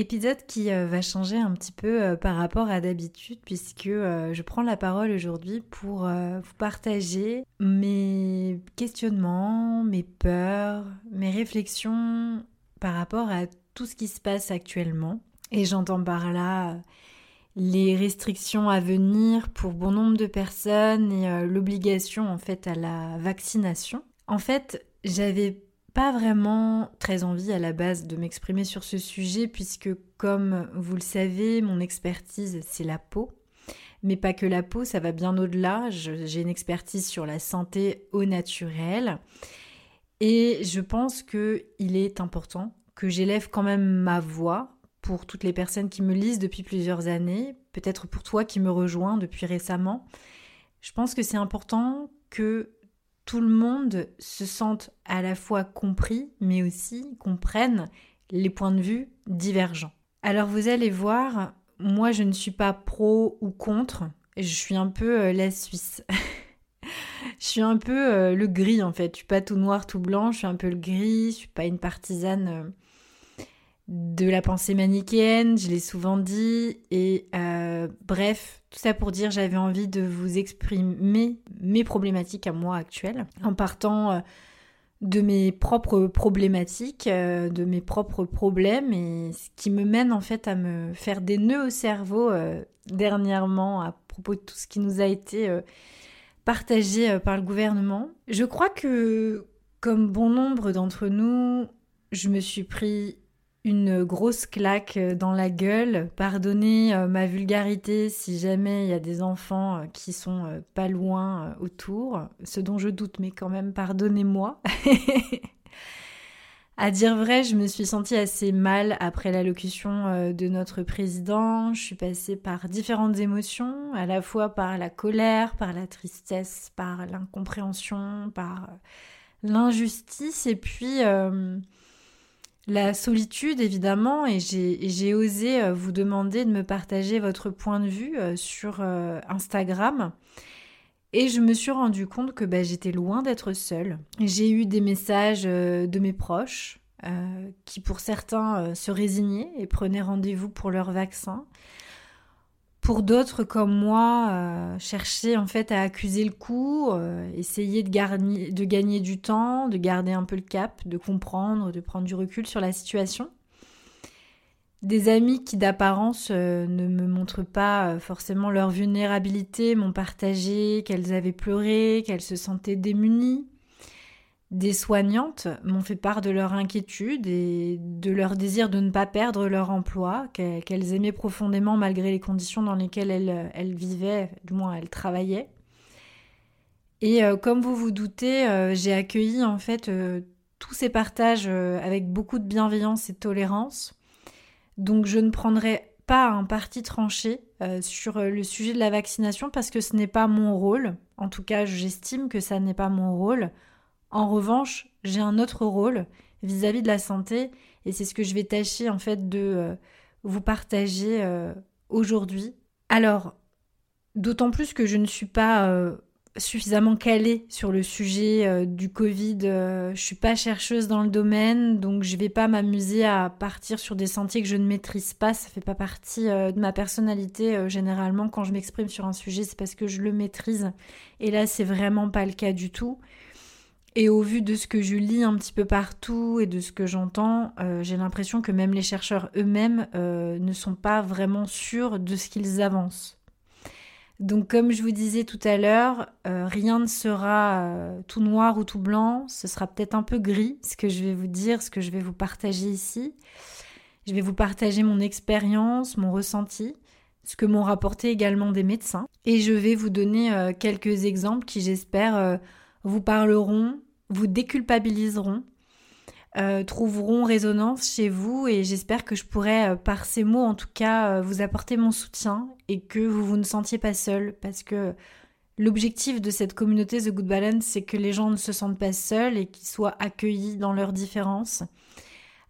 Épisode qui euh, va changer un petit peu euh, par rapport à d'habitude puisque euh, je prends la parole aujourd'hui pour vous partager mes questionnements, mes peurs, mes réflexions par rapport à tout ce qui se passe actuellement. Et j'entends par là les restrictions à venir pour bon nombre de personnes et l'obligation en fait à la vaccination. En fait, j'avais pas vraiment très envie à la base de m'exprimer sur ce sujet puisque comme vous le savez, mon expertise c'est la peau. Mais pas que la peau, ça va bien au-delà. J'ai une expertise sur la santé au naturel. Et je pense qu'il est important que j'élève quand même ma voix pour toutes les personnes qui me lisent depuis plusieurs années, peut-être pour toi qui me rejoins depuis récemment. Je pense que c'est important que tout le monde se sente à la fois compris, mais aussi comprenne les points de vue divergents. Alors vous allez voir, moi je ne suis pas pro ou contre, je suis un peu euh, la Suisse. je suis un peu euh, le gris en fait, je suis pas tout noir, tout blanc, je suis un peu le gris, je suis pas une partisane euh, de la pensée manichéenne, je l'ai souvent dit, et euh, bref, tout ça pour dire j'avais envie de vous exprimer mes problématiques à moi actuelles, en partant euh, de mes propres problématiques, euh, de mes propres problèmes, et ce qui me mène en fait à me faire des nœuds au cerveau dernièrement à propos de tout ce qui nous a été partagé par le gouvernement. Je crois que, comme bon nombre d'entre nous, je me suis pris une grosse claque dans la gueule. Pardonnez euh, ma vulgarité si jamais il y a des enfants euh, qui sont euh, pas loin autour, ce dont je doute, mais quand même pardonnez-moi. à dire vrai, je me suis sentie assez mal après l'allocution de notre président. Je suis passée par différentes émotions, à la fois par la colère, par la tristesse, par l'incompréhension, par l'injustice, et puis la solitude, évidemment, et j'ai osé euh, vous demander de me partager votre point de vue euh, sur euh, Instagram. Et je me suis rendu compte que bah, j'étais loin d'être seule. J'ai eu des messages de mes proches qui, pour certains, se résignaient et prenaient rendez-vous pour leur vaccin pour d'autres comme moi, euh, chercher en fait à accuser le coup, euh, essayer de, gagner du temps, de garder un peu le cap, de comprendre, de prendre du recul sur la situation. Des amis qui d'apparence euh, ne me montrent pas forcément leur vulnérabilité m'ont partagé qu'elles avaient pleuré, qu'elles se sentaient démunies. Des soignantes m'ont fait part de leur inquiétude et de leur désir de ne pas perdre leur emploi, qu'elles aimaient profondément malgré les conditions dans lesquelles elles, vivaient, du moins elles travaillaient. Et euh, comme vous vous doutez, euh, j'ai accueilli en fait euh, tous ces partages avec beaucoup de bienveillance et tolérance. Donc je ne prendrai pas un parti tranché sur le sujet de la vaccination parce que ce n'est pas mon rôle. En tout cas, j'estime que ça n'est pas mon rôle. En revanche, j'ai un autre rôle vis-à-vis de la santé et c'est ce que je vais tâcher en fait de euh, vous partager euh, aujourd'hui. Alors, d'autant plus que je ne suis pas euh, suffisamment calée sur le sujet du Covid, je suis pas chercheuse dans le domaine, donc je vais pas m'amuser à partir sur des sentiers que je ne maîtrise pas, ça fait pas partie de ma personnalité généralement quand je m'exprime sur un sujet, c'est parce que je le maîtrise et là c'est vraiment pas le cas du tout. Et au vu de ce que je lis un petit peu partout et de ce que j'entends, euh, j'ai l'impression que même les chercheurs eux-mêmes euh, ne sont pas vraiment sûrs de ce qu'ils avancent. Donc comme je vous disais tout à l'heure, euh, rien ne sera tout noir ou tout blanc, ce sera peut-être un peu gris ce que je vais vous dire, ce que je vais vous partager ici. Je vais vous partager mon expérience, mon ressenti, ce que m'ont rapporté également des médecins. Et je vais vous donner quelques exemples qui j'espère vous parleront, vous déculpabiliseront euh, trouveront résonance chez vous et j'espère que je pourrai euh, par ces mots en tout cas euh, vous apporter mon soutien et que vous vous ne sentiez pas seul parce que l'objectif de cette communauté The Good Balance c'est que les gens ne se sentent pas seuls et qu'ils soient accueillis dans leurs différences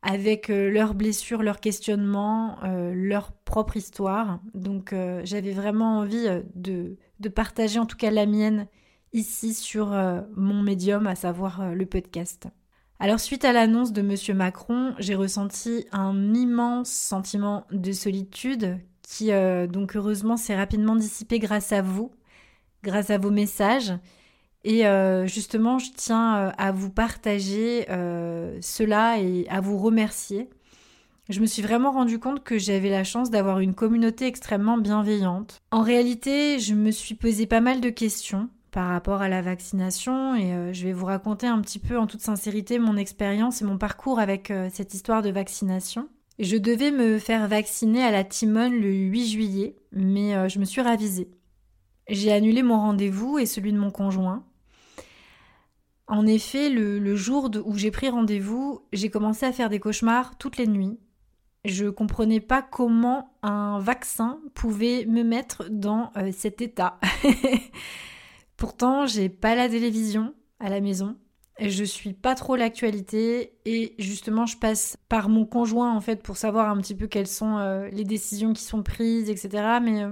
avec leurs blessures, leurs questionnements, leur propre histoire. Donc j'avais vraiment envie de, de, partager en tout cas la mienne ici sur mon médium, à savoir le podcast. Alors suite à l'annonce de M. Macron, j'ai ressenti un immense sentiment de solitude qui euh, donc heureusement s'est rapidement dissipé grâce à vous, grâce à vos messages. Et euh, justement, je tiens euh, à vous partager cela et à vous remercier. Je me suis vraiment rendu compte que j'avais la chance d'avoir une communauté extrêmement bienveillante. En réalité, je me suis posé pas mal de questions par rapport à la vaccination et euh, je vais vous raconter un petit peu en toute sincérité mon expérience et mon parcours avec euh, cette histoire de vaccination. Je devais me faire vacciner à la Timone le 8 juillet, mais euh, je me suis ravisée. J'ai annulé mon rendez-vous et celui de mon conjoint. En effet, le, jour où j'ai pris rendez-vous, j'ai commencé à faire des cauchemars toutes les nuits. Je comprenais pas comment un vaccin pouvait me mettre dans cet état. Pourtant, j'ai pas la télévision à la maison. Je suis pas trop l'actualité et justement je passe par mon conjoint en fait pour savoir un petit peu quelles sont euh, les décisions qui sont prises, etc. Mais euh,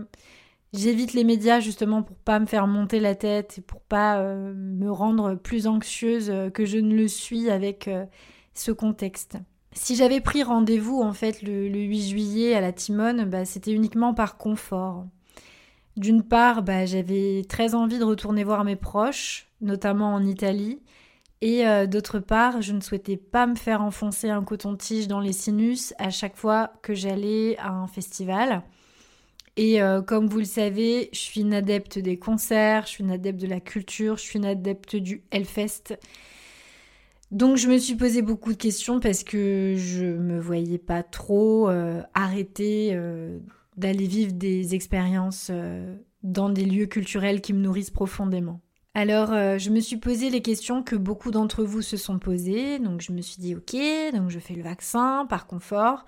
j'évite les médias justement pour pas me faire monter la tête et pour pas euh, me rendre plus anxieuse que je ne le suis avec ce contexte. Si j'avais pris rendez-vous en fait le, 8 juillet à la Timone, bah, c'était uniquement par confort. D'une part, bah, j'avais très envie de retourner voir mes proches, notamment en Italie. Et euh, d'autre part, je ne souhaitais pas me faire enfoncer un coton-tige dans les sinus à chaque fois que j'allais à un festival. Et euh, comme vous le savez, je suis une adepte des concerts, je suis une adepte de la culture, je suis une adepte du Hellfest. Donc je me suis posé beaucoup de questions parce que je me voyais pas trop euh, arrêter d'aller vivre des expériences euh, dans des lieux culturels qui me nourrissent profondément. Alors, euh, je me suis posé les questions que beaucoup d'entre vous se sont posées. Donc, je me suis dit, ok, donc je fais le vaccin par confort.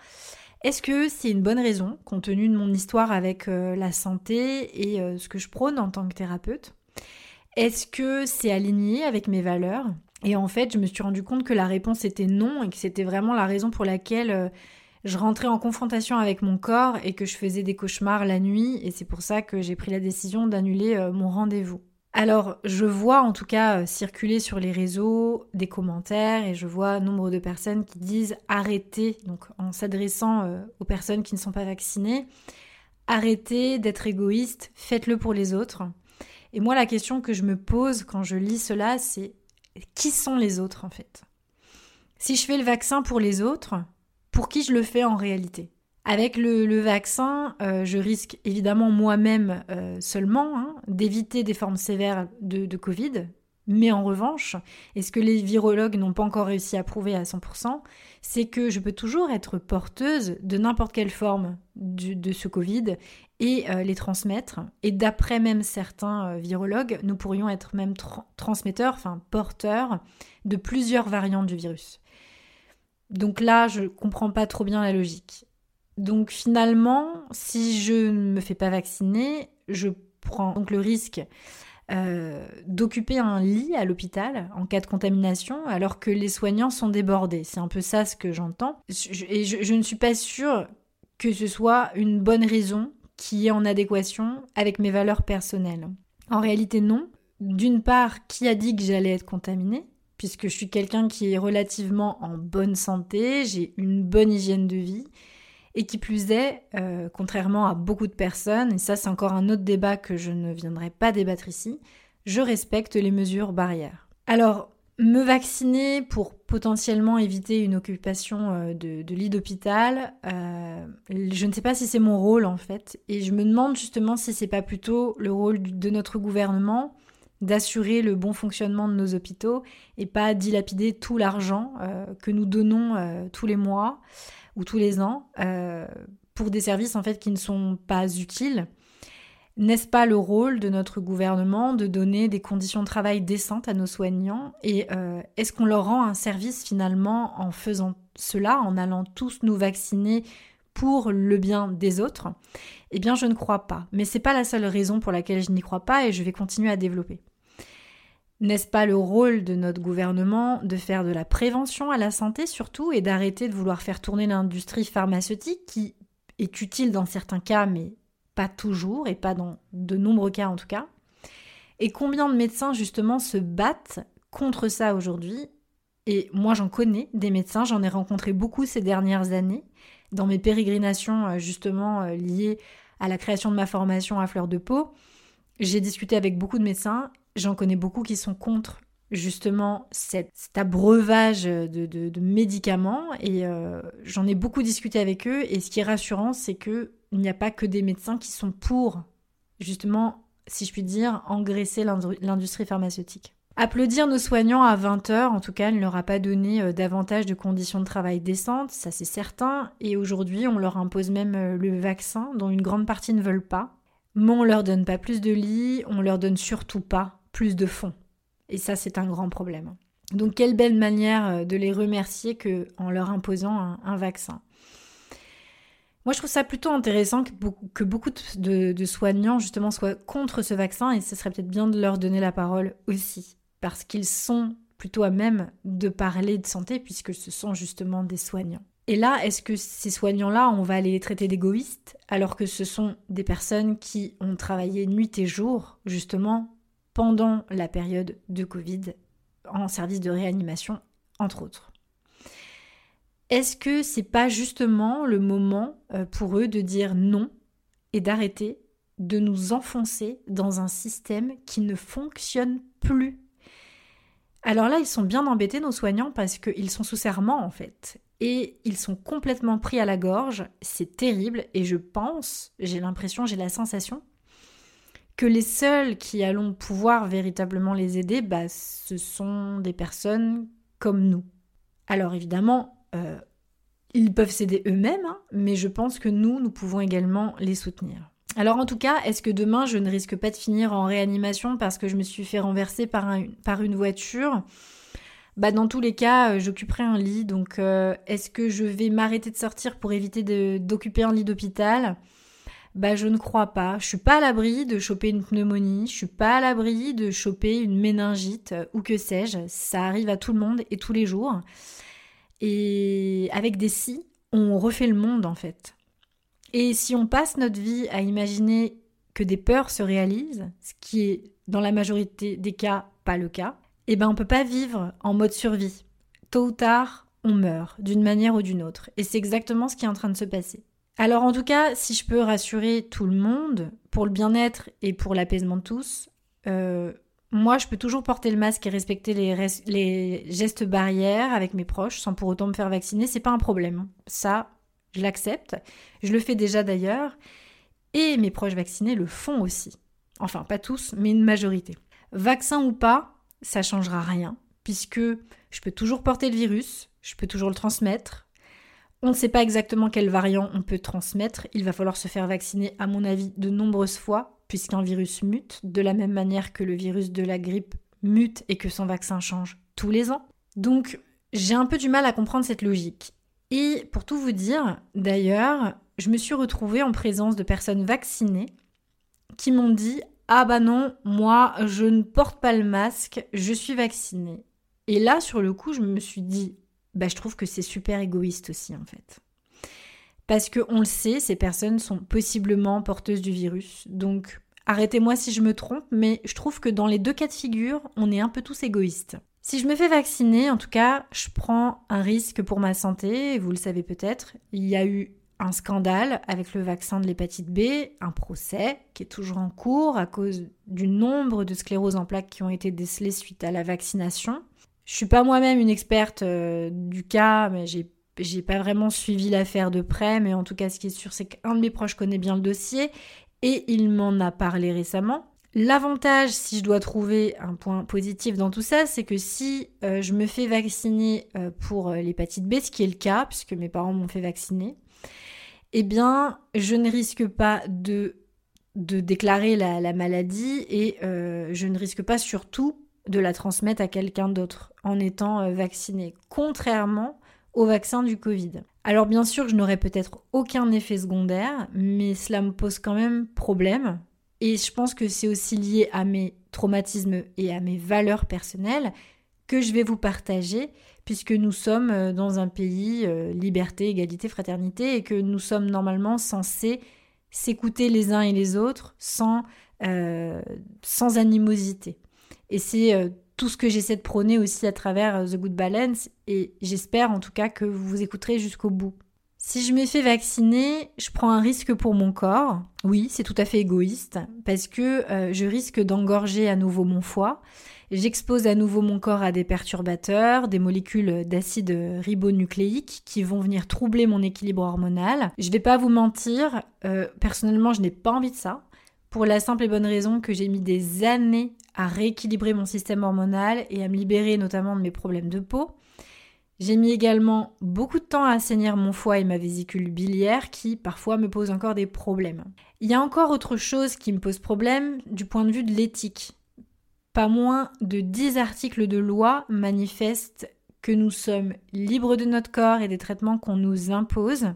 Est-ce que c'est une bonne raison, compte tenu de mon histoire avec euh, la santé et ce que je prône en tant que thérapeute? Est-ce que c'est aligné avec mes valeurs? Et en fait, je me suis rendu compte que la réponse était non et que c'était vraiment la raison pour laquelle je rentrais en confrontation avec mon corps et que je faisais des cauchemars la nuit et c'est pour ça que j'ai pris la décision d'annuler euh, mon rendez-vous. Alors, je vois en tout cas euh, circuler sur les réseaux des commentaires et je vois nombre de personnes qui disent arrêtez, donc en s'adressant euh, aux personnes qui ne sont pas vaccinées, arrêtez d'être égoïste, faites-le pour les autres. Et moi, la question que je me pose quand je lis cela, c'est qui sont les autres en fait? Si je fais le vaccin pour les autres, pour qui je le fais en réalité. Avec le, vaccin, euh, je risque évidemment moi-même euh, seulement hein, d'éviter des formes sévères de, Covid, mais en revanche, et ce que les virologues n'ont pas encore réussi à prouver à 100%, c'est que je peux toujours être porteuse de n'importe quelle forme de ce Covid et euh, les transmettre. Et d'après même certains virologues, nous pourrions être même transmetteurs, enfin porteurs de plusieurs variantes du virus. Donc là, je comprends pas trop bien la logique. Donc finalement, si je ne me fais pas vacciner, je prends donc le risque euh, d'occuper un lit à l'hôpital en cas de contamination alors que les soignants sont débordés. C'est un peu ça ce que j'entends. Et je, ne suis pas sûre que ce soit une bonne raison qui est en adéquation avec mes valeurs personnelles. En réalité, non. D'une part, qui a dit que j'allais être contaminée? Puisque je suis quelqu'un qui est relativement en bonne santé, j'ai une bonne hygiène de vie, et qui plus est, euh, contrairement à beaucoup de personnes, et ça c'est encore un autre débat que je ne viendrai pas débattre ici, je respecte les mesures barrières. Alors, me vacciner pour potentiellement éviter une occupation euh, de, lit d'hôpital, euh, je ne sais pas si c'est mon rôle en fait. Et je me demande justement si c'est pas plutôt le rôle de notre gouvernement d'assurer le bon fonctionnement de nos hôpitaux et pas dilapider tout l'argent euh, que nous donnons tous les mois ou tous les ans pour des services en fait qui ne sont pas utiles. N'est-ce pas le rôle de notre gouvernement de donner des conditions de travail décentes à nos soignants Et euh, est-ce qu'on leur rend un service finalement en faisant cela, en allant tous nous vacciner pour le bien des autres Eh bien, je ne crois pas. Mais ce n'est pas la seule raison pour laquelle je n'y crois pas et je vais continuer à développer. N'est-ce pas le rôle de notre gouvernement de faire de la prévention à la santé surtout et d'arrêter de vouloir faire tourner l'industrie pharmaceutique qui est utile dans certains cas mais pas toujours et pas dans de nombreux cas en tout cas? Et combien de médecins justement se battent contre ça aujourd'hui? Et moi j'en connais des médecins, j'en ai rencontré beaucoup ces dernières années dans mes pérégrinations euh, justement euh, liées à la création de ma formation à fleur de peau. J'ai discuté avec beaucoup de médecins, j'en connais beaucoup qui sont contre justement cet, abreuvage de, médicaments et euh, j'en ai beaucoup discuté avec eux et ce qui est rassurant c'est que il n'y a pas que des médecins qui sont pour, justement, si je puis dire, engraisser l'industrie pharmaceutique. Applaudir nos soignants à 20 heures, en tout cas, ne leur a pas donné euh, davantage de conditions de travail décentes, ça c'est certain, et aujourd'hui on leur impose même euh, le vaccin, dont une grande partie ne veulent pas. Mais on leur donne pas plus de lits, on leur donne surtout pas plus de fonds. Et ça c'est un grand problème. Donc quelle belle manière euh, de les remercier que en leur imposant un vaccin. Moi, je trouve ça plutôt intéressant que beaucoup, de, soignants, justement, soient contre ce vaccin et ce serait peut-être bien de leur donner la parole aussi, parce qu'ils sont plutôt à même de parler de santé, puisque ce sont justement des soignants. Et là, est-ce que ces soignants-là, on va les traiter d'égoïstes, alors que ce sont des personnes qui ont travaillé nuit et jour, justement, pendant la période de Covid, en service de réanimation, entre autres? Est-ce que c'est pas justement le moment euh, pour eux de dire non et d'arrêter de nous enfoncer dans un système qui ne fonctionne plus? Alors là, ils sont bien embêtés, nos soignants, parce qu'ils sont sous serment, en fait. Et ils sont complètement pris à la gorge. C'est terrible. Et je pense, j'ai l'impression, j'ai la sensation, que les seuls qui allons pouvoir véritablement les aider, bah, ce sont des personnes comme nous. Alors évidemment, euh, ils peuvent s'aider eux-mêmes, hein, mais je pense que nous, nous pouvons également les soutenir. Alors en tout cas, est-ce que demain je ne risque pas de finir en réanimation parce que je me suis fait renverser par, une voiture? Bah dans tous les cas, euh, j'occuperai un lit. Donc, euh, est-ce que je vais m'arrêter de sortir pour éviter d'occuper un lit d'hôpital? Bah, je ne crois pas. Je suis pas à l'abri de choper une pneumonie. Je suis pas à l'abri de choper une méningite ou que sais-je. Ça arrive à tout le monde et tous les jours. Et avec des si, on refait le monde en fait. Et si on passe notre vie à imaginer que des peurs se réalisent, ce qui est dans la majorité des cas pas le cas, eh ben on peut pas vivre en mode survie. Tôt ou tard, on meurt d'une manière ou d'une autre. Et c'est exactement ce qui est en train de se passer. Alors en tout cas, si je peux rassurer tout le monde, pour le bien-être et pour l'apaisement de tous, euh, moi, je peux toujours porter le masque et respecter les, gestes barrières avec mes proches sans pour autant me faire vacciner. C'est pas un problème. Ça, je l'accepte. Je le fais déjà d'ailleurs. Et mes proches vaccinés le font aussi. Enfin, pas tous, mais une majorité. Vaccin ou pas, ça changera rien, puisque je peux toujours porter le virus, je peux toujours le transmettre. On ne sait pas exactement quel variant on peut transmettre. Il va falloir se faire vacciner, à mon avis, de nombreuses fois puisqu'un virus mute, de la même manière que le virus de la grippe mute et que son vaccin change tous les ans. Donc j'ai un peu du mal à comprendre cette logique. Et pour tout vous dire, d'ailleurs, je me suis retrouvée en présence de personnes vaccinées qui m'ont dit Ah bah non, moi je ne porte pas le masque, je suis vaccinée. Et là, sur le coup, je me suis dit Bah je trouve que c'est super égoïste aussi en fait. Parce que on le sait, ces personnes sont possiblement porteuses du virus. Donc arrêtez-moi si je me trompe, mais je trouve que dans les deux cas de figure, on est un peu tous égoïstes. Si je me fais vacciner, en tout cas, je prends un risque pour ma santé, vous le savez peut-être. Il y a eu un scandale avec le vaccin de l'hépatite B, un procès qui est toujours en cours à cause du nombre de scléroses en plaques qui ont été décelées suite à la vaccination. Je suis pas moi-même une experte euh, du cas, mais j'ai j'ai pas vraiment suivi l'affaire de près, mais en tout cas, ce qui est sûr, c'est qu'un de mes proches connaît bien le dossier et il m'en a parlé récemment. L'avantage, si je dois trouver un point positif dans tout ça, c'est que si euh, je me fais vacciner euh, pour euh, l'hépatite B, ce qui est le cas, puisque mes parents m'ont fait vacciner, eh bien, je ne risque pas de, déclarer la, la maladie et je ne risque pas surtout de la transmettre à quelqu'un d'autre en étant vacciné, contrairement au vaccin du Covid. Alors bien sûr, je n'aurai peut-être aucun effet secondaire, mais cela me pose quand même problème. Et je pense que c'est aussi lié à mes traumatismes et à mes valeurs personnelles que je vais vous partager, puisque nous sommes euh, dans un pays euh, liberté, égalité, fraternité, et que nous sommes normalement censés s'écouter les uns et les autres sans, euh, sans animosité. Et c'est tout ce que j'essaie de prôner aussi à travers The Good Balance et j'espère en tout cas que vous vous écouterez jusqu'au bout. Si je me fais vacciner, je prends un risque pour mon corps. Oui, c'est tout à fait égoïste parce que euh, je risque d'engorger à nouveau mon foie. J'expose à nouveau mon corps à des perturbateurs, des molécules d'acide ribonucléique qui vont venir troubler mon équilibre hormonal. Je vais pas vous mentir, euh, personnellement, je n'ai pas envie de ça pour la simple et bonne raison que j'ai mis des années à rééquilibrer mon système hormonal et à me libérer notamment de mes problèmes de peau. J'ai mis également beaucoup de temps à assainir mon foie et ma vésicule biliaire qui parfois me posent encore des problèmes. Il y a encore autre chose qui me pose problème du point de vue de l'éthique. Pas moins de 10 articles de loi manifestent que nous sommes libres de notre corps et des traitements qu'on nous impose.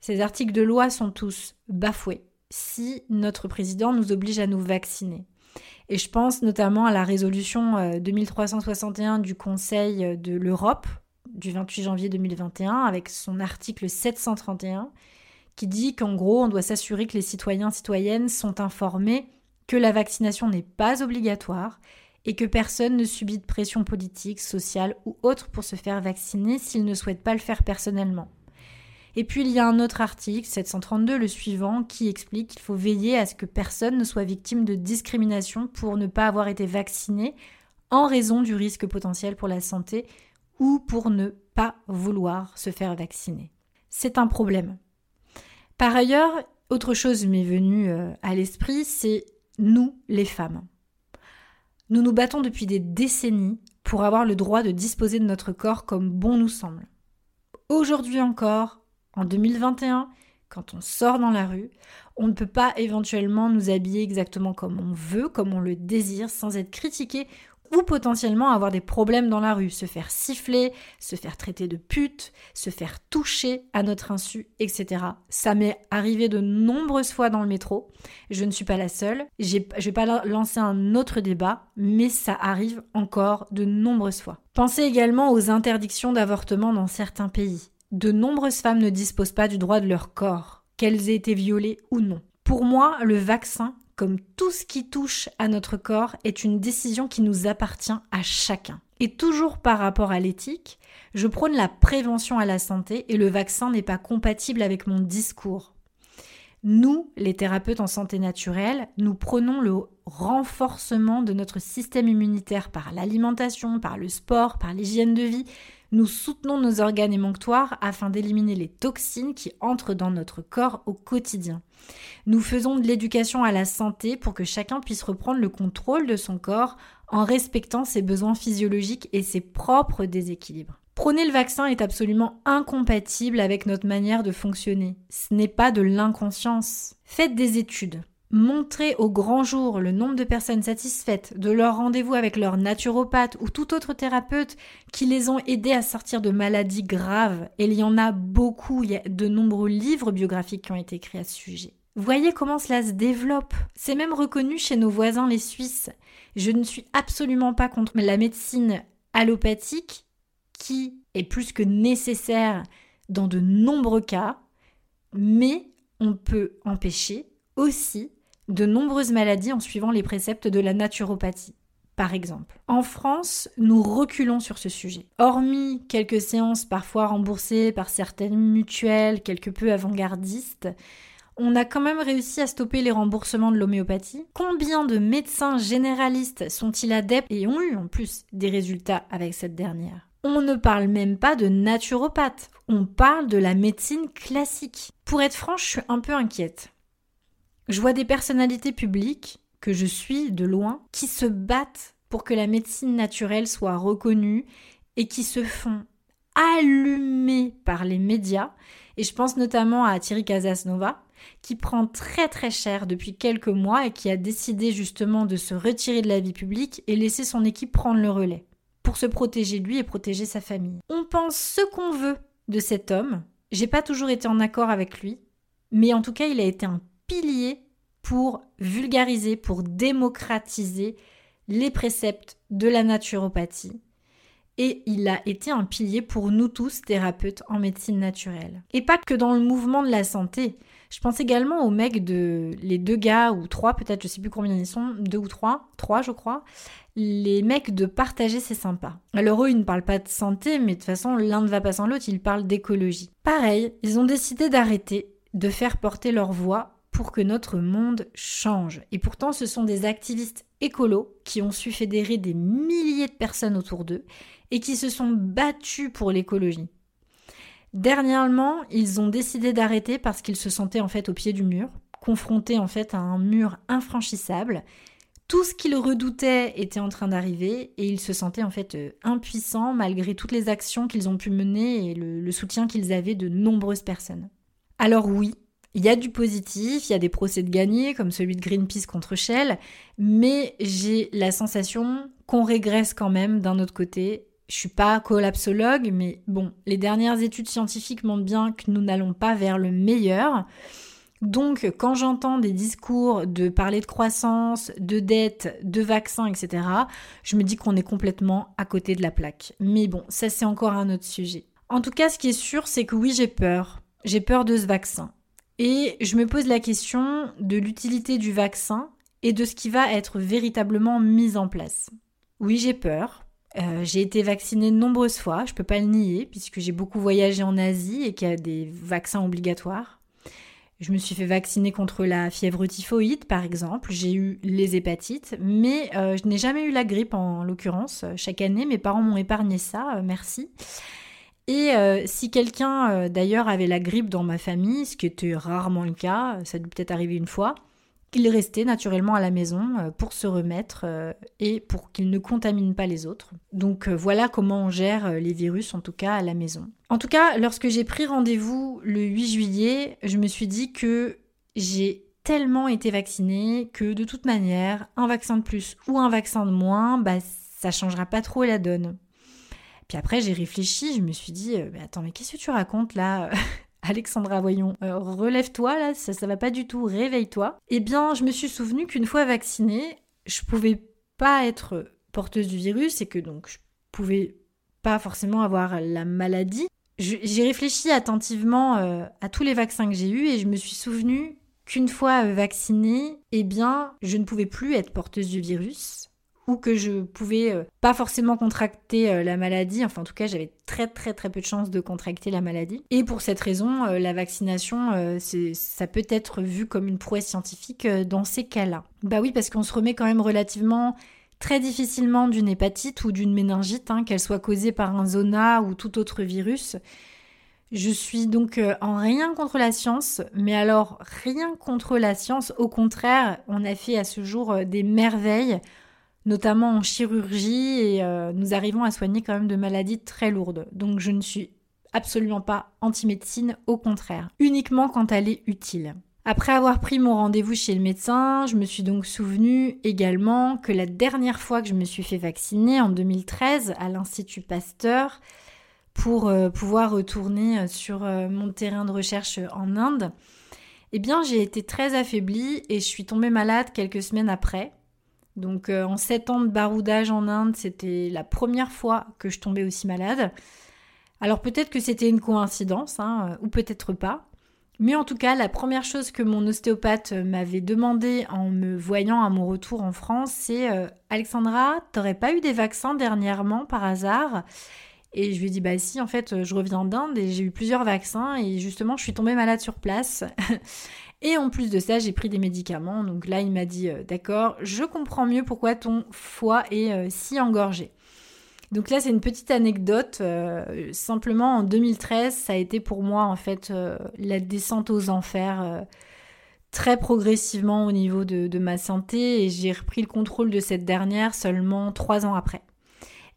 Ces articles de loi sont tous bafoués si notre président nous oblige à nous vacciner. Et je pense notamment à la résolution 2361 euh, du Conseil de l'Europe du 28 janvier 2021 avec son article 731 qui dit qu'en gros on doit s'assurer que les citoyens citoyennes sont informés que la vaccination n'est pas obligatoire et que personne ne subit de pression politique, sociale ou autre pour se faire vacciner s'il ne souhaite pas le faire personnellement. Et puis il y a un autre article, 732, le suivant, qui explique qu'il faut veiller à ce que personne ne soit victime de discrimination pour ne pas avoir été vacciné en raison du risque potentiel pour la santé ou pour ne pas vouloir se faire vacciner. C'est un problème. Par ailleurs, autre chose m'est venue euh, à l'esprit, c'est nous, les femmes. Nous nous battons depuis des décennies pour avoir le droit de disposer de notre corps comme bon nous semble. Aujourd'hui encore, en 2021, quand on sort dans la rue, on ne peut pas éventuellement nous habiller exactement comme on veut, comme on le désire, sans être critiqué ou potentiellement avoir des problèmes dans la rue, se faire siffler, se faire traiter de pute, se faire toucher à notre insu, etc. Ça m'est arrivé de nombreuses fois dans le métro. Je ne suis pas la seule. Je ne vais pas lancer un autre débat, mais ça arrive encore de nombreuses fois. Pensez également aux interdictions d'avortement dans certains pays de nombreuses femmes ne disposent pas du droit de leur corps, qu'elles aient été violées ou non. Pour moi, le vaccin, comme tout ce qui touche à notre corps, est une décision qui nous appartient à chacun. Et toujours par rapport à l'éthique, je prône la prévention à la santé et le vaccin n'est pas compatible avec mon discours. Nous, les thérapeutes en santé naturelle, nous prenons le renforcement de notre système immunitaire par l'alimentation, par le sport, par l'hygiène de vie, nous soutenons nos organes émonctoires afin d'éliminer les toxines qui entrent dans notre corps au quotidien. Nous faisons de l'éducation à la santé pour que chacun puisse reprendre le contrôle de son corps en respectant ses besoins physiologiques et ses propres déséquilibres. Prôner le vaccin est absolument incompatible avec notre manière de fonctionner. Ce n'est pas de l'inconscience. Faites des études montrer au grand jour le nombre de personnes satisfaites de leur rendez-vous avec leur naturopathe ou tout autre thérapeute qui les ont aidés à sortir de maladies graves, et il y en a beaucoup, il y a de nombreux livres biographiques qui ont été écrits à ce sujet. Voyez comment cela se développe. C'est même reconnu chez nos voisins les Suisses. Je ne suis absolument pas contre la médecine allopathique qui est plus que nécessaire dans de nombreux cas, mais on peut empêcher aussi de nombreuses maladies en suivant les préceptes de la naturopathie. Par exemple. En France, nous reculons sur ce sujet. Hormis quelques séances parfois remboursées par certaines mutuelles quelque peu avant-gardistes, on a quand même réussi à stopper les remboursements de l'homéopathie Combien de médecins généralistes sont-ils adeptes et ont eu en plus des résultats avec cette dernière? On ne parle même pas de naturopathe, on parle de la médecine classique. Pour être franche, je suis un peu inquiète. Je vois des personnalités publiques, que je suis de loin, qui se battent pour que la médecine naturelle soit reconnue et qui se font allumer par les médias. Et je pense notamment à Thierry Casasnova, qui prend très très cher depuis quelques mois et qui a décidé justement de se retirer de la vie publique et laisser son équipe prendre le relais pour se protéger lui et protéger sa famille. On pense ce qu'on veut de cet homme. J'ai pas toujours été en accord avec lui, mais en tout cas, il a été un pilier pour vulgariser, pour démocratiser les préceptes de la naturopathie. Et il a été un pilier pour nous tous, thérapeutes en médecine naturelle. Et pas que dans le mouvement de la santé. Je pense également aux mecs de les deux gars ou trois peut-être, je sais plus combien ils sont, deux ou trois, trois je crois. Les mecs de partager c'est sympa. Alors eux ils ne parlent pas de santé, mais de toute façon l'un ne va pas sans l'autre, ils parlent d'écologie. Pareil, ils ont décidé d'arrêter de faire porter leur voix pour que notre monde change. Et pourtant, ce sont des activistes écolos qui ont su fédérer des milliers de personnes autour d'eux et qui se sont battus pour l'écologie. Dernièrement, ils ont décidé d'arrêter parce qu'ils se sentaient en fait au pied du mur, confrontés en fait à un mur infranchissable. Tout ce qu'ils redoutaient était en train d'arriver et ils se sentaient en fait euh, impuissants malgré toutes les actions qu'ils ont pu mener et le, le soutien qu'ils avaient de nombreuses personnes. Alors oui, il y a du positif, il y a des procès de gagnés comme celui de Greenpeace contre Shell, mais j'ai la sensation qu'on régresse quand même d'un autre côté je suis pas collapsologue, mais bon, les dernières études scientifiques montrent bien que nous n'allons pas vers le meilleur. Donc, quand j'entends des discours de parler de croissance, de dette, de vaccins, etc., je me dis qu'on est complètement à côté de la plaque. Mais bon, ça c'est encore un autre sujet. En tout cas, ce qui est sûr, c'est que oui, j'ai peur. J'ai peur de ce vaccin. Et je me pose la question de l'utilité du vaccin et de ce qui va être véritablement mis en place. Oui, j'ai peur, euh, j'ai été vaccinée de nombreuses fois, je peux pas le nier, puisque j'ai beaucoup voyagé en Asie et qu'il y a des vaccins obligatoires. Je me suis fait vacciner contre la fièvre typhoïde, par exemple. J'ai eu les hépatites, mais euh, je n'ai jamais eu la grippe en l'occurrence. Chaque année, mes parents m'ont épargné ça, euh, merci. Et si quelqu'un d'ailleurs avait la grippe dans ma famille, ce qui était rarement le cas, ça a peut-être arriver une fois, qu'il restait naturellement à la maison euh, pour se remettre euh, et pour qu'il ne contamine pas les autres. Donc euh, voilà comment on gère les virus, en tout cas à la maison. En tout cas, lorsque j'ai pris rendez-vous le 8 juillet, je me suis dit que j'ai tellement été vaccinée que de toute manière, un vaccin de plus ou un vaccin de moins, bah, ça changera pas trop la donne. Puis après, j'ai réfléchi, je me suis dit, mais attends, mais qu'est-ce que tu racontes là Alexandra, voyons, euh, relève-toi là, ça, ça va pas du tout, réveille-toi. Eh bien, je me suis souvenu qu'une fois vaccinée, je pouvais pas être porteuse du virus et que donc je pouvais pas forcément avoir la maladie. J'ai réfléchi attentivement euh, à tous les vaccins que j'ai eus et je me suis souvenu qu'une fois euh, vaccinée, eh bien, je ne pouvais plus être porteuse du virus que je pouvais euh, pas forcément contracter euh, la maladie. Enfin, en tout cas, j'avais très très très peu de chances de contracter la maladie. Et pour cette raison, euh, la vaccination, ça peut être vu comme une prouesse scientifique dans ces cas-là. Bah oui, parce qu'on se remet quand même relativement très difficilement d'une hépatite ou d'une méningite, hein, qu'elle soit causée par un zona ou tout autre virus. Je suis donc en rien contre la science, mais alors rien contre la science, au contraire, on a fait à ce jour des merveilles notamment en chirurgie, et euh, nous arrivons à soigner quand même de maladies très lourdes. Donc je ne suis absolument pas anti-médecine, au contraire, uniquement quand elle est utile. Après avoir pris mon rendez-vous chez le médecin, je me suis donc souvenu également que la dernière fois que je me suis fait vacciner, en 2013, à l'Institut Pasteur, pour euh, pouvoir retourner sur euh, mon terrain de recherche en Inde, eh bien j'ai été très affaiblie et je suis tombée malade quelques semaines après. Donc euh, en 7 ans de baroudage en Inde, c'était la première fois que je tombais aussi malade. Alors peut-être que c'était une coïncidence, hein, ou peut-être pas. Mais en tout cas, la première chose que mon ostéopathe m'avait demandé en me voyant à mon retour en France, c'est euh, Alexandra, t'aurais pas eu des vaccins dernièrement par hasard? Et je lui ai dit bah si, en fait, je reviens d'Inde et j'ai eu plusieurs vaccins et justement, je suis tombée malade sur place. Et en plus de ça, j'ai pris des médicaments. Donc là, il m'a dit euh, D'accord, je comprends mieux pourquoi ton foie est euh, si engorgé. Donc là, c'est une petite anecdote. Euh, simplement, en 2013, ça a été pour moi, en fait, la descente aux enfers très progressivement au niveau de, ma santé. Et j'ai repris le contrôle de cette dernière seulement trois ans après.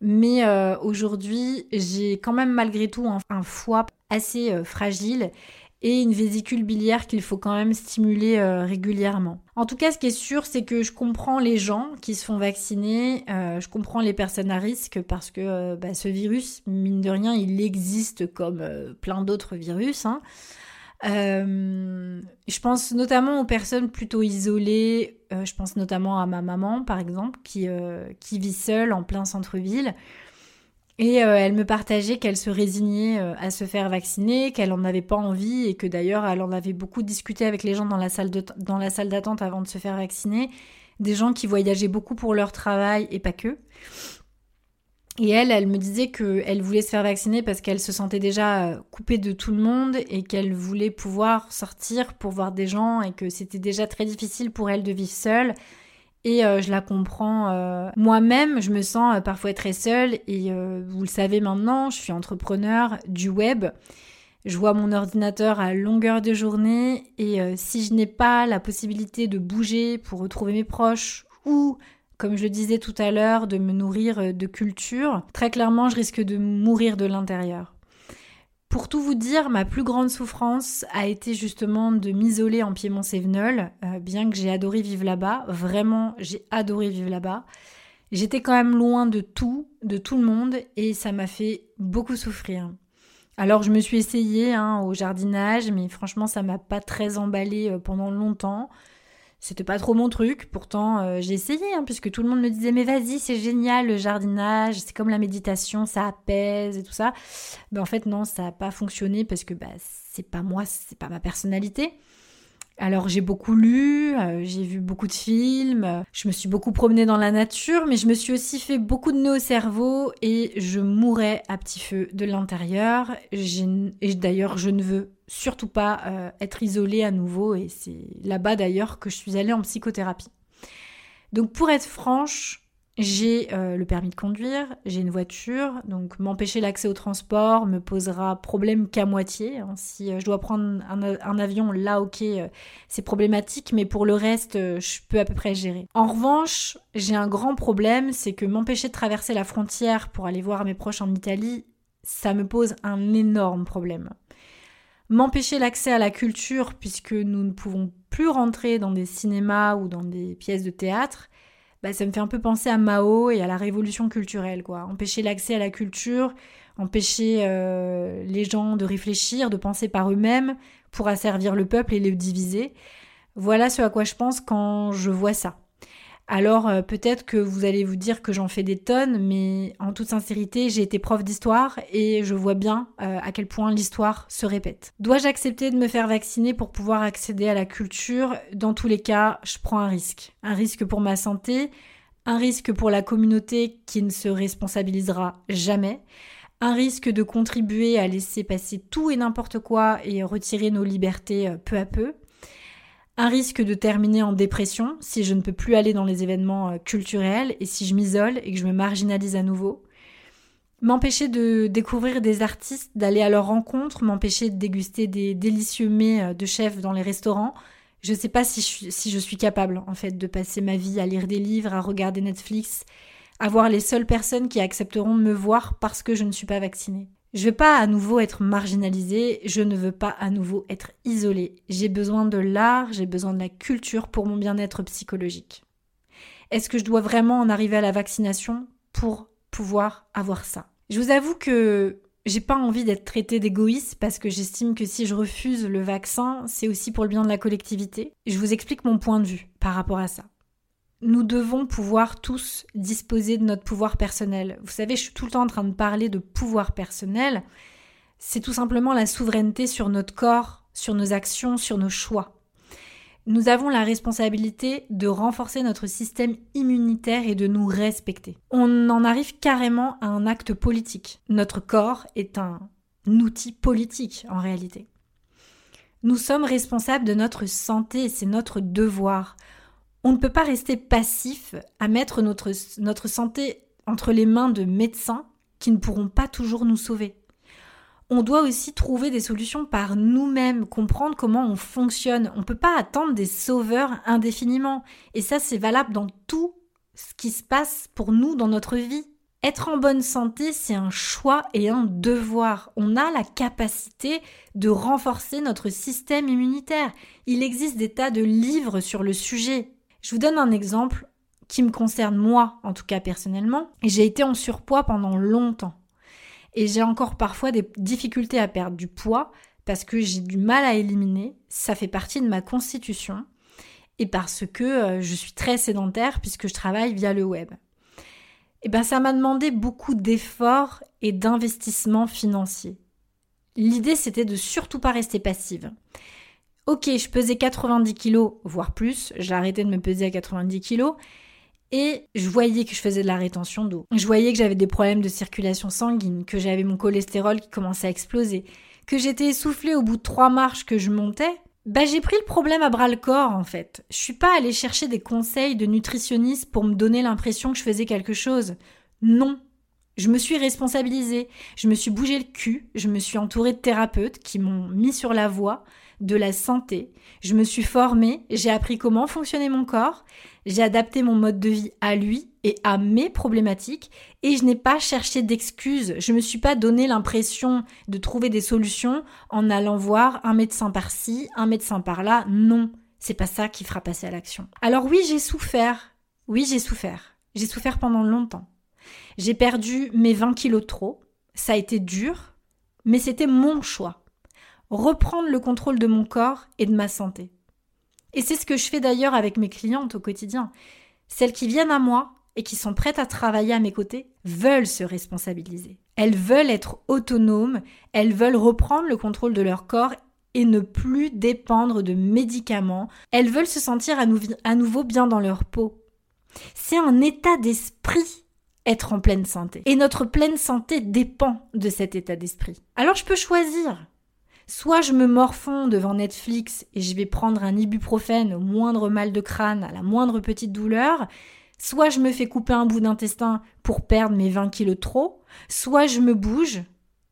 Mais aujourd'hui, j'ai quand même malgré tout un foie assez fragile et une vésicule biliaire qu'il faut quand même stimuler euh, régulièrement. En tout cas, ce qui est sûr, c'est que je comprends les gens qui se font vacciner, euh, je comprends les personnes à risque parce que euh, bah, ce virus, mine de rien, il existe comme plein d'autres virus. Hein. je pense notamment aux personnes plutôt isolées, je pense notamment à ma maman par exemple, qui, qui vit seule en plein centre-ville. Et euh, elle me partageait qu'elle se résignait euh, à se faire vacciner, qu'elle n'en avait pas envie et que d'ailleurs elle en avait beaucoup discuté avec les gens dans la salle d'attente avant de se faire vacciner, des gens qui voyageaient beaucoup pour leur travail et pas que. Et elle, elle me disait qu'elle voulait se faire vacciner parce qu'elle se sentait déjà euh, coupée de tout le monde et qu'elle voulait pouvoir sortir pour voir des gens et que c'était déjà très difficile pour elle de vivre seule et euh, je la comprends. Euh, moi-même, je me sens euh, parfois très seule et vous le savez maintenant, je suis entrepreneur du web. Je vois mon ordinateur à longueur de journée et si je n'ai pas la possibilité de bouger pour retrouver mes proches ou, comme je le disais tout à l'heure, de me nourrir de culture, très clairement, je risque de mourir de l'intérieur. Pour tout vous dire, ma plus grande souffrance a été justement de m'isoler en Piémont-Sévenol, euh, bien que j'ai adoré vivre là-bas. Vraiment, j'ai adoré vivre là-bas. J'étais quand même loin de tout, de tout le monde, et ça m'a fait beaucoup souffrir. Alors je me suis essayée hein, au jardinage, mais franchement ça m'a pas très emballée euh, pendant longtemps. C'était pas trop mon truc, pourtant euh, j'ai essayé, hein, puisque tout le monde me disait mais vas-y c'est génial le jardinage, c'est comme la méditation, ça apaise et tout ça. Mais en fait non, ça n'a pas fonctionné parce que bah, c'est pas moi, c'est pas ma personnalité. Alors j'ai beaucoup lu, euh, j'ai vu beaucoup de films, je me suis beaucoup promenée dans la nature, mais je me suis aussi fait beaucoup de nœuds au cerveau et je mourais à petit feu de l'intérieur. Et d'ailleurs je ne veux surtout pas euh, être isolée à nouveau et c'est là-bas d'ailleurs que je suis allée en psychothérapie. Donc pour être franche, j'ai euh, le permis de conduire, j'ai une voiture, donc m'empêcher l'accès au transport me posera problème qu'à moitié. Hein. Si euh, je dois prendre un, avion, là ok, euh, c'est problématique, mais pour le reste, je peux à peu près gérer. En revanche, j'ai un grand problème, c'est que m'empêcher de traverser la frontière pour aller voir mes proches en Italie, ça me pose un énorme problème. M'empêcher l'accès à la culture, puisque nous ne pouvons plus rentrer dans des cinémas ou dans des pièces de théâtre, bah, ça me fait un peu penser à Mao et à la révolution culturelle, quoi. Empêcher l'accès à la culture, empêcher euh, les gens de réfléchir, de penser par eux-mêmes pour asservir le peuple et le diviser. Voilà ce à quoi je pense quand je vois ça. Alors euh, peut-être que vous allez vous dire que j'en fais des tonnes, mais en toute sincérité, j'ai été prof d'histoire et je vois bien euh, à quel point l'histoire se répète. Dois-je accepter de me faire vacciner pour pouvoir accéder à la culture? Dans tous les cas, je prends un risque. Un risque pour ma santé, un risque pour la communauté qui ne se responsabilisera jamais, un risque de contribuer à laisser passer tout et n'importe quoi et retirer nos libertés euh, peu à peu, un risque de terminer en dépression si je ne peux plus aller dans les événements euh, culturels et si je m'isole et que je me marginalise à nouveau. M'empêcher de découvrir des artistes, d'aller à leur rencontre, m'empêcher de déguster des délicieux mets euh, de chefs dans les restaurants. Je ne sais pas si je, suis, si je suis capable, en fait, de passer ma vie à lire des livres, à regarder Netflix, à voir les seules personnes qui accepteront de me voir parce que je ne suis pas vaccinée. Je veux pas à nouveau être marginalisée, je ne veux pas à nouveau être isolée. J'ai besoin de l'art, j'ai besoin de la culture pour mon bien-être psychologique. Est-ce que je dois vraiment en arriver à la vaccination pour pouvoir avoir ça? Je vous avoue que j'ai pas envie d'être traitée d'égoïste parce que j'estime que si je refuse le vaccin, c'est aussi pour le bien de la collectivité. Je vous explique mon point de vue par rapport à ça nous devons pouvoir tous disposer de notre pouvoir personnel. Vous savez, je suis tout le temps en train de parler de pouvoir personnel. C'est tout simplement la souveraineté sur notre corps, sur nos actions, sur nos choix. Nous avons la responsabilité de renforcer notre système immunitaire et de nous respecter. On en arrive carrément à un acte politique. Notre corps est un outil politique en réalité. Nous sommes responsables de notre santé, c'est notre devoir. On ne peut pas rester passif à mettre notre, santé entre les mains de médecins qui ne pourront pas toujours nous sauver. On doit aussi trouver des solutions par nous-mêmes, comprendre comment on fonctionne. On ne peut pas attendre des sauveurs indéfiniment. Et ça, c'est valable dans tout ce qui se passe pour nous dans notre vie. Être en bonne santé, c'est un choix et un devoir. On a la capacité de renforcer notre système immunitaire. Il existe des tas de livres sur le sujet. Je vous donne un exemple qui me concerne moi, en tout cas personnellement. J'ai été en surpoids pendant longtemps. Et j'ai encore parfois des difficultés à perdre du poids parce que j'ai du mal à éliminer. Ça fait partie de ma constitution. Et parce que euh, je suis très sédentaire puisque je travaille via le web eh ben ça m'a demandé beaucoup d'efforts et d'investissements financiers. L'idée c'était de surtout pas rester passive. Ok, je pesais 90 kilos, voire plus, j'ai arrêté de me peser à 90 kilos, et je voyais que je faisais de la rétention d'eau. Je voyais que j'avais des problèmes de circulation sanguine, que j'avais mon cholestérol qui commençait à exploser, que j'étais essoufflée au bout de trois marches que je montais, bah, j'ai pris le problème à bras le corps en fait. Je suis pas allée chercher des conseils de nutritionniste pour me donner l'impression que je faisais quelque chose. Non. Je me suis responsabilisée, je me suis bougé le cul, je me suis entourée de thérapeutes qui m'ont mis sur la voie de la santé. Je me suis formée, j'ai appris comment fonctionnait mon corps, j'ai adapté mon mode de vie à lui et à mes problématiques et je n'ai pas cherché d'excuses. Je ne me suis pas donné l'impression de trouver des solutions en allant voir un médecin par-ci, un médecin par-là. Non, c'est pas ça qui fera passer à l'action. Alors oui, j'ai souffert. Oui, j'ai souffert. J'ai souffert pendant longtemps. J'ai perdu mes 20 kilos trop. Ça a été dur, mais c'était mon choix. Reprendre le contrôle de mon corps et de ma santé. Et c'est ce que je fais d'ailleurs avec mes clientes au quotidien. Celles qui viennent à moi et qui sont prêtes à travailler à mes côtés veulent se responsabiliser. Elles veulent être autonomes, elles veulent reprendre le contrôle de leur corps et ne plus dépendre de médicaments. Elles veulent se sentir à, nouveau bien dans leur peau. C'est un état d'esprit être en pleine santé. Et notre pleine santé dépend de cet état d'esprit. Alors je peux choisir Soit je me morfonds devant Netflix et je vais prendre un ibuprofène au moindre mal de crâne, à la moindre petite douleur, soit je me fais couper un bout d'intestin pour perdre mes 20 kilos de trop, soit je me bouge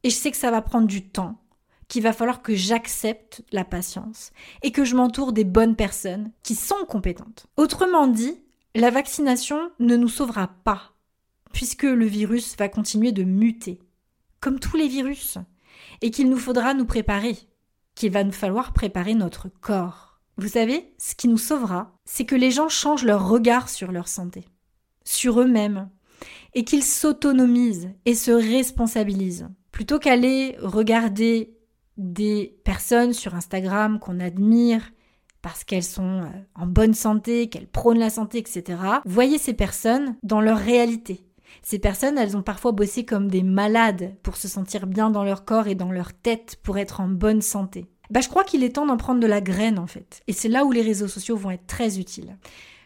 et je sais que ça va prendre du temps, qu'il va falloir que j'accepte la patience et que je m'entoure des bonnes personnes qui sont compétentes. Autrement dit, la vaccination ne nous sauvera pas, puisque le virus va continuer de muter, comme tous les virus et qu'il nous faudra nous préparer, qu'il va nous falloir préparer notre corps. Vous savez, ce qui nous sauvera, c'est que les gens changent leur regard sur leur santé, sur eux-mêmes, et qu'ils s'autonomisent et se responsabilisent. Plutôt qu'aller regarder des personnes sur Instagram qu'on admire parce qu'elles sont euh, en bonne santé, qu'elles prônent la santé, etc. Voyez ces personnes dans leur réalité, ces personnes, elles ont parfois bossé comme des malades pour se sentir bien dans leur corps et dans leur tête pour être en bonne santé. Bah, je crois qu'il est temps d'en prendre de la graine en fait. Et c'est là où les réseaux sociaux vont être très utiles.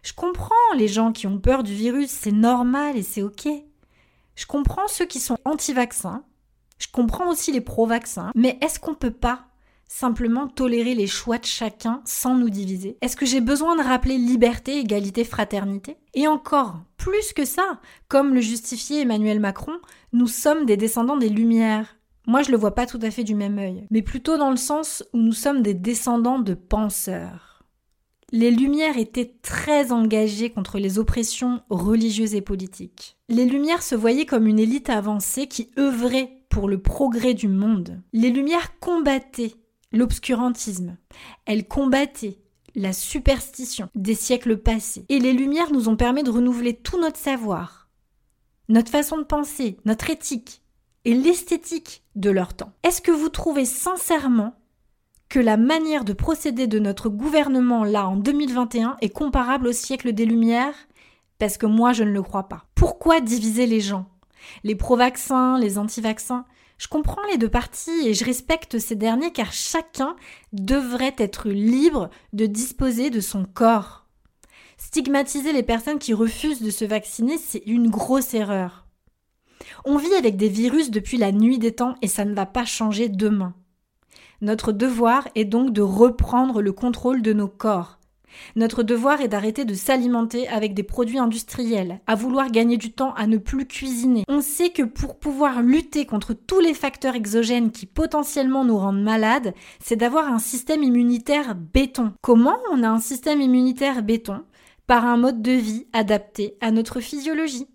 Je comprends les gens qui ont peur du virus, c'est normal et c'est ok. Je comprends ceux qui sont anti-vaccins. Je comprends aussi les pro-vaccins. Mais est-ce qu'on peut pas simplement tolérer les choix de chacun sans nous diviser? Est-ce que j'ai besoin de rappeler liberté, égalité, fraternité? Et encore, plus que ça, comme le justifiait Emmanuel Macron, nous sommes des descendants des Lumières. Moi, je le vois pas tout à fait du même œil, mais plutôt dans le sens où nous sommes des descendants de penseurs. Les Lumières étaient très engagées contre les oppressions religieuses et politiques. Les Lumières se voyaient comme une élite avancée qui œuvrait pour le progrès du monde. Les Lumières combattaient l'obscurantisme. Elle combattait la superstition des siècles passés. Et les Lumières nous ont permis de renouveler tout notre savoir, notre façon de penser, notre éthique et l'esthétique de leur temps. Est-ce que vous trouvez sincèrement que la manière de procéder de notre gouvernement là en 2021 est comparable au siècle des Lumières? Parce que moi je ne le crois pas. Pourquoi diviser les gens? Les pro-vaccins, les anti-vaccins? Je comprends les deux parties et je respecte ces derniers car chacun devrait être libre de disposer de son corps. Stigmatiser les personnes qui refusent de se vacciner, c'est une grosse erreur. On vit avec des virus depuis la nuit des temps et ça ne va pas changer demain. Notre devoir est donc de reprendre le contrôle de nos corps. Notre devoir est d'arrêter de s'alimenter avec des produits industriels, à vouloir gagner du temps à ne plus cuisiner. On sait que pour pouvoir lutter contre tous les facteurs exogènes qui potentiellement nous rendent malades, c'est d'avoir un système immunitaire béton. Comment on a un système immunitaire béton? Par un mode de vie adapté à notre physiologie.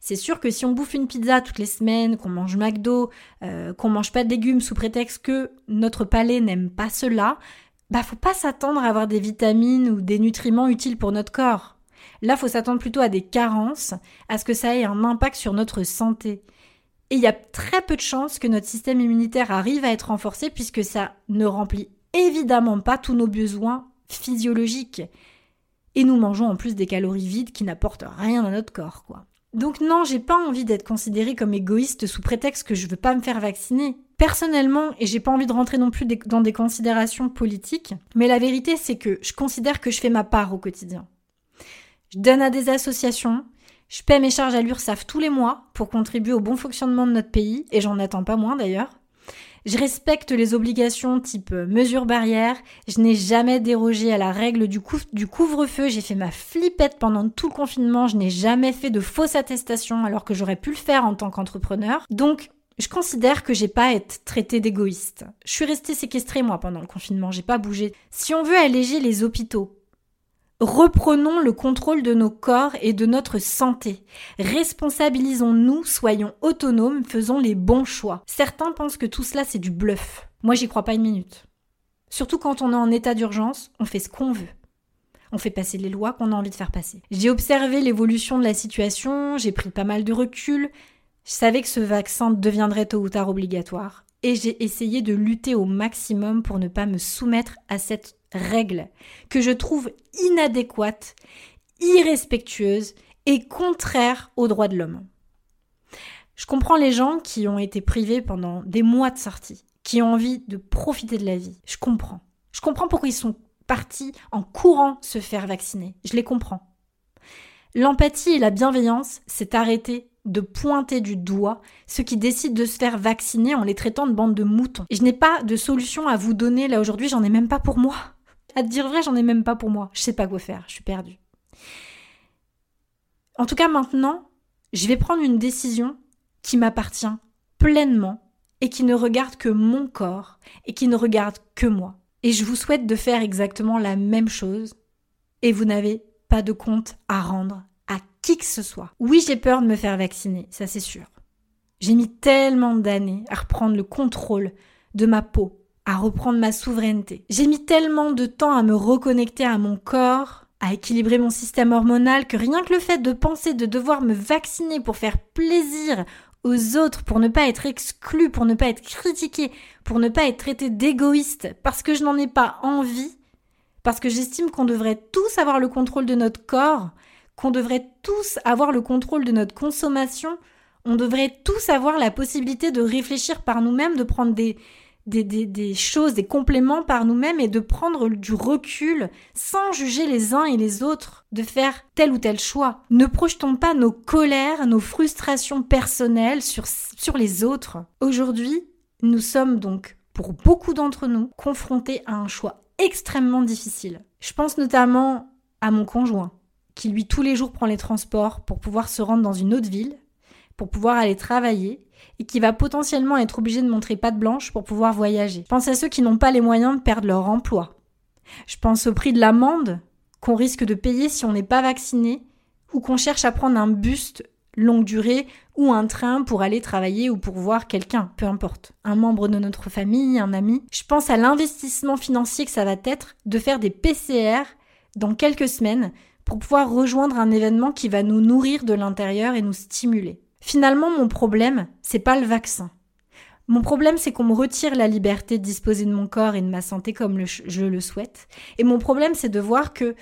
C'est sûr que si on bouffe une pizza toutes les semaines, qu'on mange McDo, euh, qu'on mange pas de légumes sous prétexte que notre palais n'aime pas cela, bah faut pas s'attendre à avoir des vitamines ou des nutriments utiles pour notre corps. Là, faut s'attendre plutôt à des carences, à ce que ça ait un impact sur notre santé. Et il y a très peu de chances que notre système immunitaire arrive à être renforcé puisque ça ne remplit évidemment pas tous nos besoins physiologiques. Et nous mangeons en plus des calories vides qui n'apportent rien à notre corps, quoi. Donc non, j'ai pas envie d'être considérée comme égoïste sous prétexte que je veux pas me faire vacciner. Personnellement, et j'ai pas envie de rentrer non plus dans des considérations politiques, mais la vérité c'est que je considère que je fais ma part au quotidien. Je donne à des associations, je paie mes charges à l'URSSAF tous les mois pour contribuer au bon fonctionnement de notre pays, et j'en attends pas moins d'ailleurs. Je respecte les obligations type mesures barrières, je n'ai jamais dérogé à la règle du, du couvre-feu, j'ai fait ma flippette pendant tout le confinement, je n'ai jamais fait de fausse attestation alors que j'aurais pu le faire en tant qu'entrepreneur. Donc je considère que j'ai pas à être traitée d'égoïste. Je suis restée séquestrée moi pendant le confinement, j'ai pas bougé. Si on veut alléger les hôpitaux, reprenons le contrôle de nos corps et de notre santé. Responsabilisons-nous, soyons autonomes, faisons les bons choix. Certains pensent que tout cela c'est du bluff. Moi j'y crois pas une minute. Surtout quand on est en état d'urgence, on fait ce qu'on veut. On fait passer les lois qu'on a envie de faire passer. J'ai observé l'évolution de la situation, j'ai pris pas mal de recul, je savais que ce vaccin deviendrait tôt ou tard obligatoire et j'ai essayé de lutter au maximum pour ne pas me soumettre à cette règle que je trouve inadéquate, irrespectueuse et contraire aux droits de l'homme. Je comprends les gens qui ont été privés pendant des mois de sortie, qui ont envie de profiter de la vie. Je comprends. Je comprends pourquoi ils sont partis en courant se faire vacciner. Je les comprends. L'empathie et la bienveillance, c'est arrêter de pointer du doigt ceux qui décident de se faire vacciner en les traitant de bande de moutons. Et je n'ai pas de solution à vous donner là aujourd'hui, j'en ai même pas pour moi. À te dire vrai, j'en ai même pas pour moi. Je sais pas quoi faire, je suis perdue. En tout cas, maintenant, je vais prendre une décision qui m'appartient pleinement et qui ne regarde que mon corps et qui ne regarde que moi. Et je vous souhaite de faire exactement la même chose et vous n'avez pas de compte à rendre qui que ce soit. Oui, j'ai peur de me faire vacciner, ça c'est sûr. J'ai mis tellement d'années à reprendre le contrôle de ma peau, à reprendre ma souveraineté. J'ai mis tellement de temps à me reconnecter à mon corps, à équilibrer mon système hormonal, que rien que le fait de penser de devoir me vacciner pour faire plaisir aux autres, pour ne pas être exclu, pour ne pas être critiqué, pour ne pas être traité d'égoïste, parce que je n'en ai pas envie, parce que j'estime qu'on devrait tous avoir le contrôle de notre corps, qu'on devrait tous avoir le contrôle de notre consommation, on devrait tous avoir la possibilité de réfléchir par nous-mêmes, de prendre des, des, des, choses, des compléments par nous-mêmes et de prendre du recul sans juger les uns et les autres, de faire tel ou tel choix. Ne projetons pas nos colères, nos frustrations personnelles sur, sur les autres. Aujourd'hui, nous sommes donc, pour beaucoup d'entre nous, confrontés à un choix extrêmement difficile. Je pense notamment à mon conjoint qui lui tous les jours prend les transports pour pouvoir se rendre dans une autre ville, pour pouvoir aller travailler, et qui va potentiellement être obligé de montrer patte blanche pour pouvoir voyager. Je pense à ceux qui n'ont pas les moyens de perdre leur emploi. Je pense au prix de l'amende qu'on risque de payer si on n'est pas vacciné, ou qu'on cherche à prendre un buste longue durée ou un train pour aller travailler ou pour voir quelqu'un, peu importe, un membre de notre famille, un ami. Je pense à l'investissement financier que ça va être de faire des PCR dans quelques semaines pour pouvoir rejoindre un événement qui va nous nourrir de l'intérieur et nous stimuler. Finalement, mon problème, c'est pas le vaccin. Mon problème, c'est qu'on me retire la liberté de disposer de mon corps et de ma santé comme je le souhaite. Et mon problème, c'est de voir que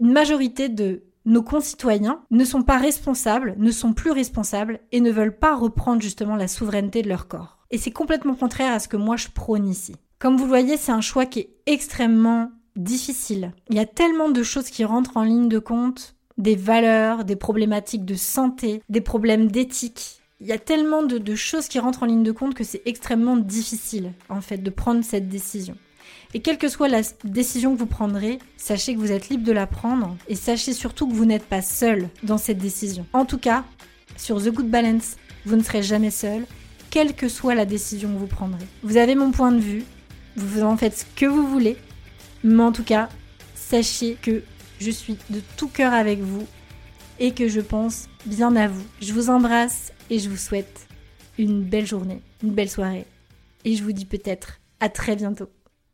une majorité de nos concitoyens ne sont pas responsables, ne sont plus responsables et ne veulent pas reprendre justement la souveraineté de leur corps. Et c'est complètement contraire à ce que moi je prône ici. Comme vous le voyez, c'est un choix qui est extrêmement difficile. Il y a tellement de choses qui rentrent en ligne de compte, des valeurs, des problématiques de santé, des problèmes d'éthique. il y a tellement de, choses qui rentrent en ligne de compte que c'est extrêmement difficile, en fait, de prendre cette décision. Et quelle que soit la décision que vous prendrez, sachez que vous êtes libre de la prendre et sachez surtout que vous n'êtes pas seul dans cette décision. En tout cas, sur The Good Balance, vous ne serez jamais seul, quelle que soit la décision que vous prendrez. Vous avez mon point de vue, vous en faites ce que vous voulez, mais en tout cas, sachez que je suis de tout cœur avec vous et que je pense bien à vous. Je vous embrasse et je vous souhaite une belle journée, une belle soirée. Et je vous dis peut-être à très bientôt.